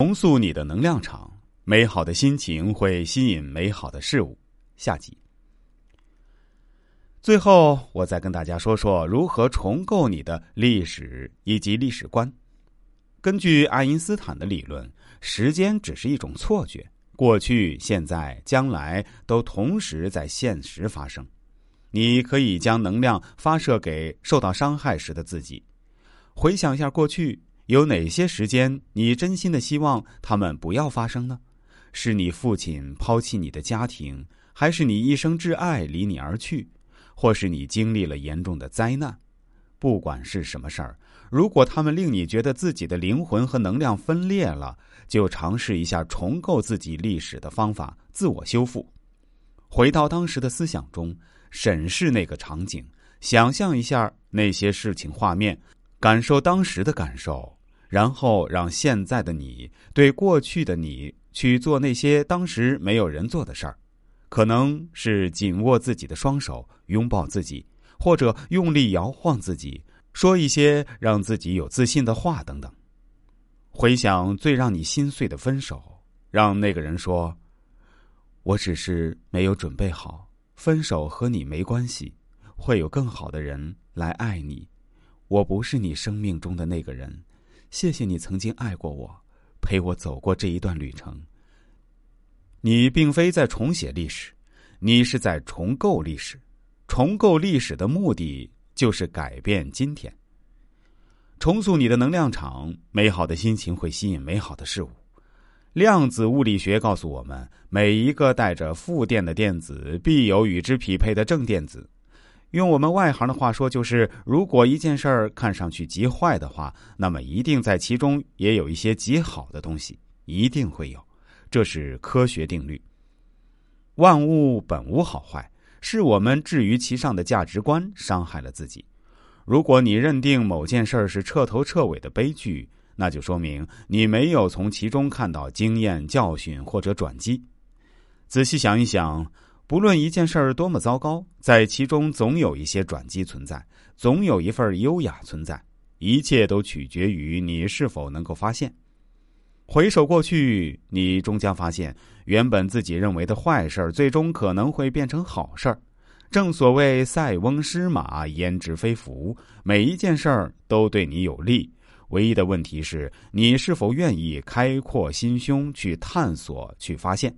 重塑你的能量场，美好的心情会吸引美好的事物。下集。最后，我再跟大家说说如何重构你的历史以及历史观。根据爱因斯坦的理论，时间只是一种错觉，过去、现在、将来都同时在现实发生。你可以将能量发射给受到伤害时的自己，回想一下过去。有哪些时间你真心的希望他们不要发生呢？是你父亲抛弃你的家庭，还是你一生挚爱离你而去，或是你经历了严重的灾难？不管是什么事儿，如果他们令你觉得自己的灵魂和能量分裂了，就尝试一下重构自己历史的方法，自我修复，回到当时的思想中，审视那个场景，想象一下那些事情画面，感受当时的感受。然后让现在的你对过去的你去做那些当时没有人做的事儿，可能是紧握自己的双手，拥抱自己，或者用力摇晃自己，说一些让自己有自信的话等等。回想最让你心碎的分手，让那个人说：“我只是没有准备好，分手和你没关系，会有更好的人来爱你，我不是你生命中的那个人。”谢谢你曾经爱过我，陪我走过这一段旅程。你并非在重写历史，你是在重构历史。重构历史的目的就是改变今天，重塑你的能量场。美好的心情会吸引美好的事物。量子物理学告诉我们，每一个带着负电的电子，必有与之匹配的正电子。用我们外行的话说，就是如果一件事儿看上去极坏的话，那么一定在其中也有一些极好的东西，一定会有，这是科学定律。万物本无好坏，是我们置于其上的价值观伤害了自己。如果你认定某件事儿是彻头彻尾的悲剧，那就说明你没有从其中看到经验教训或者转机。仔细想一想。不论一件事儿多么糟糕，在其中总有一些转机存在，总有一份优雅存在。一切都取决于你是否能够发现。回首过去，你终将发现，原本自己认为的坏事儿，最终可能会变成好事儿。正所谓“塞翁失马，焉知非福”，每一件事儿都对你有利。唯一的问题是你是否愿意开阔心胸去探索、去发现。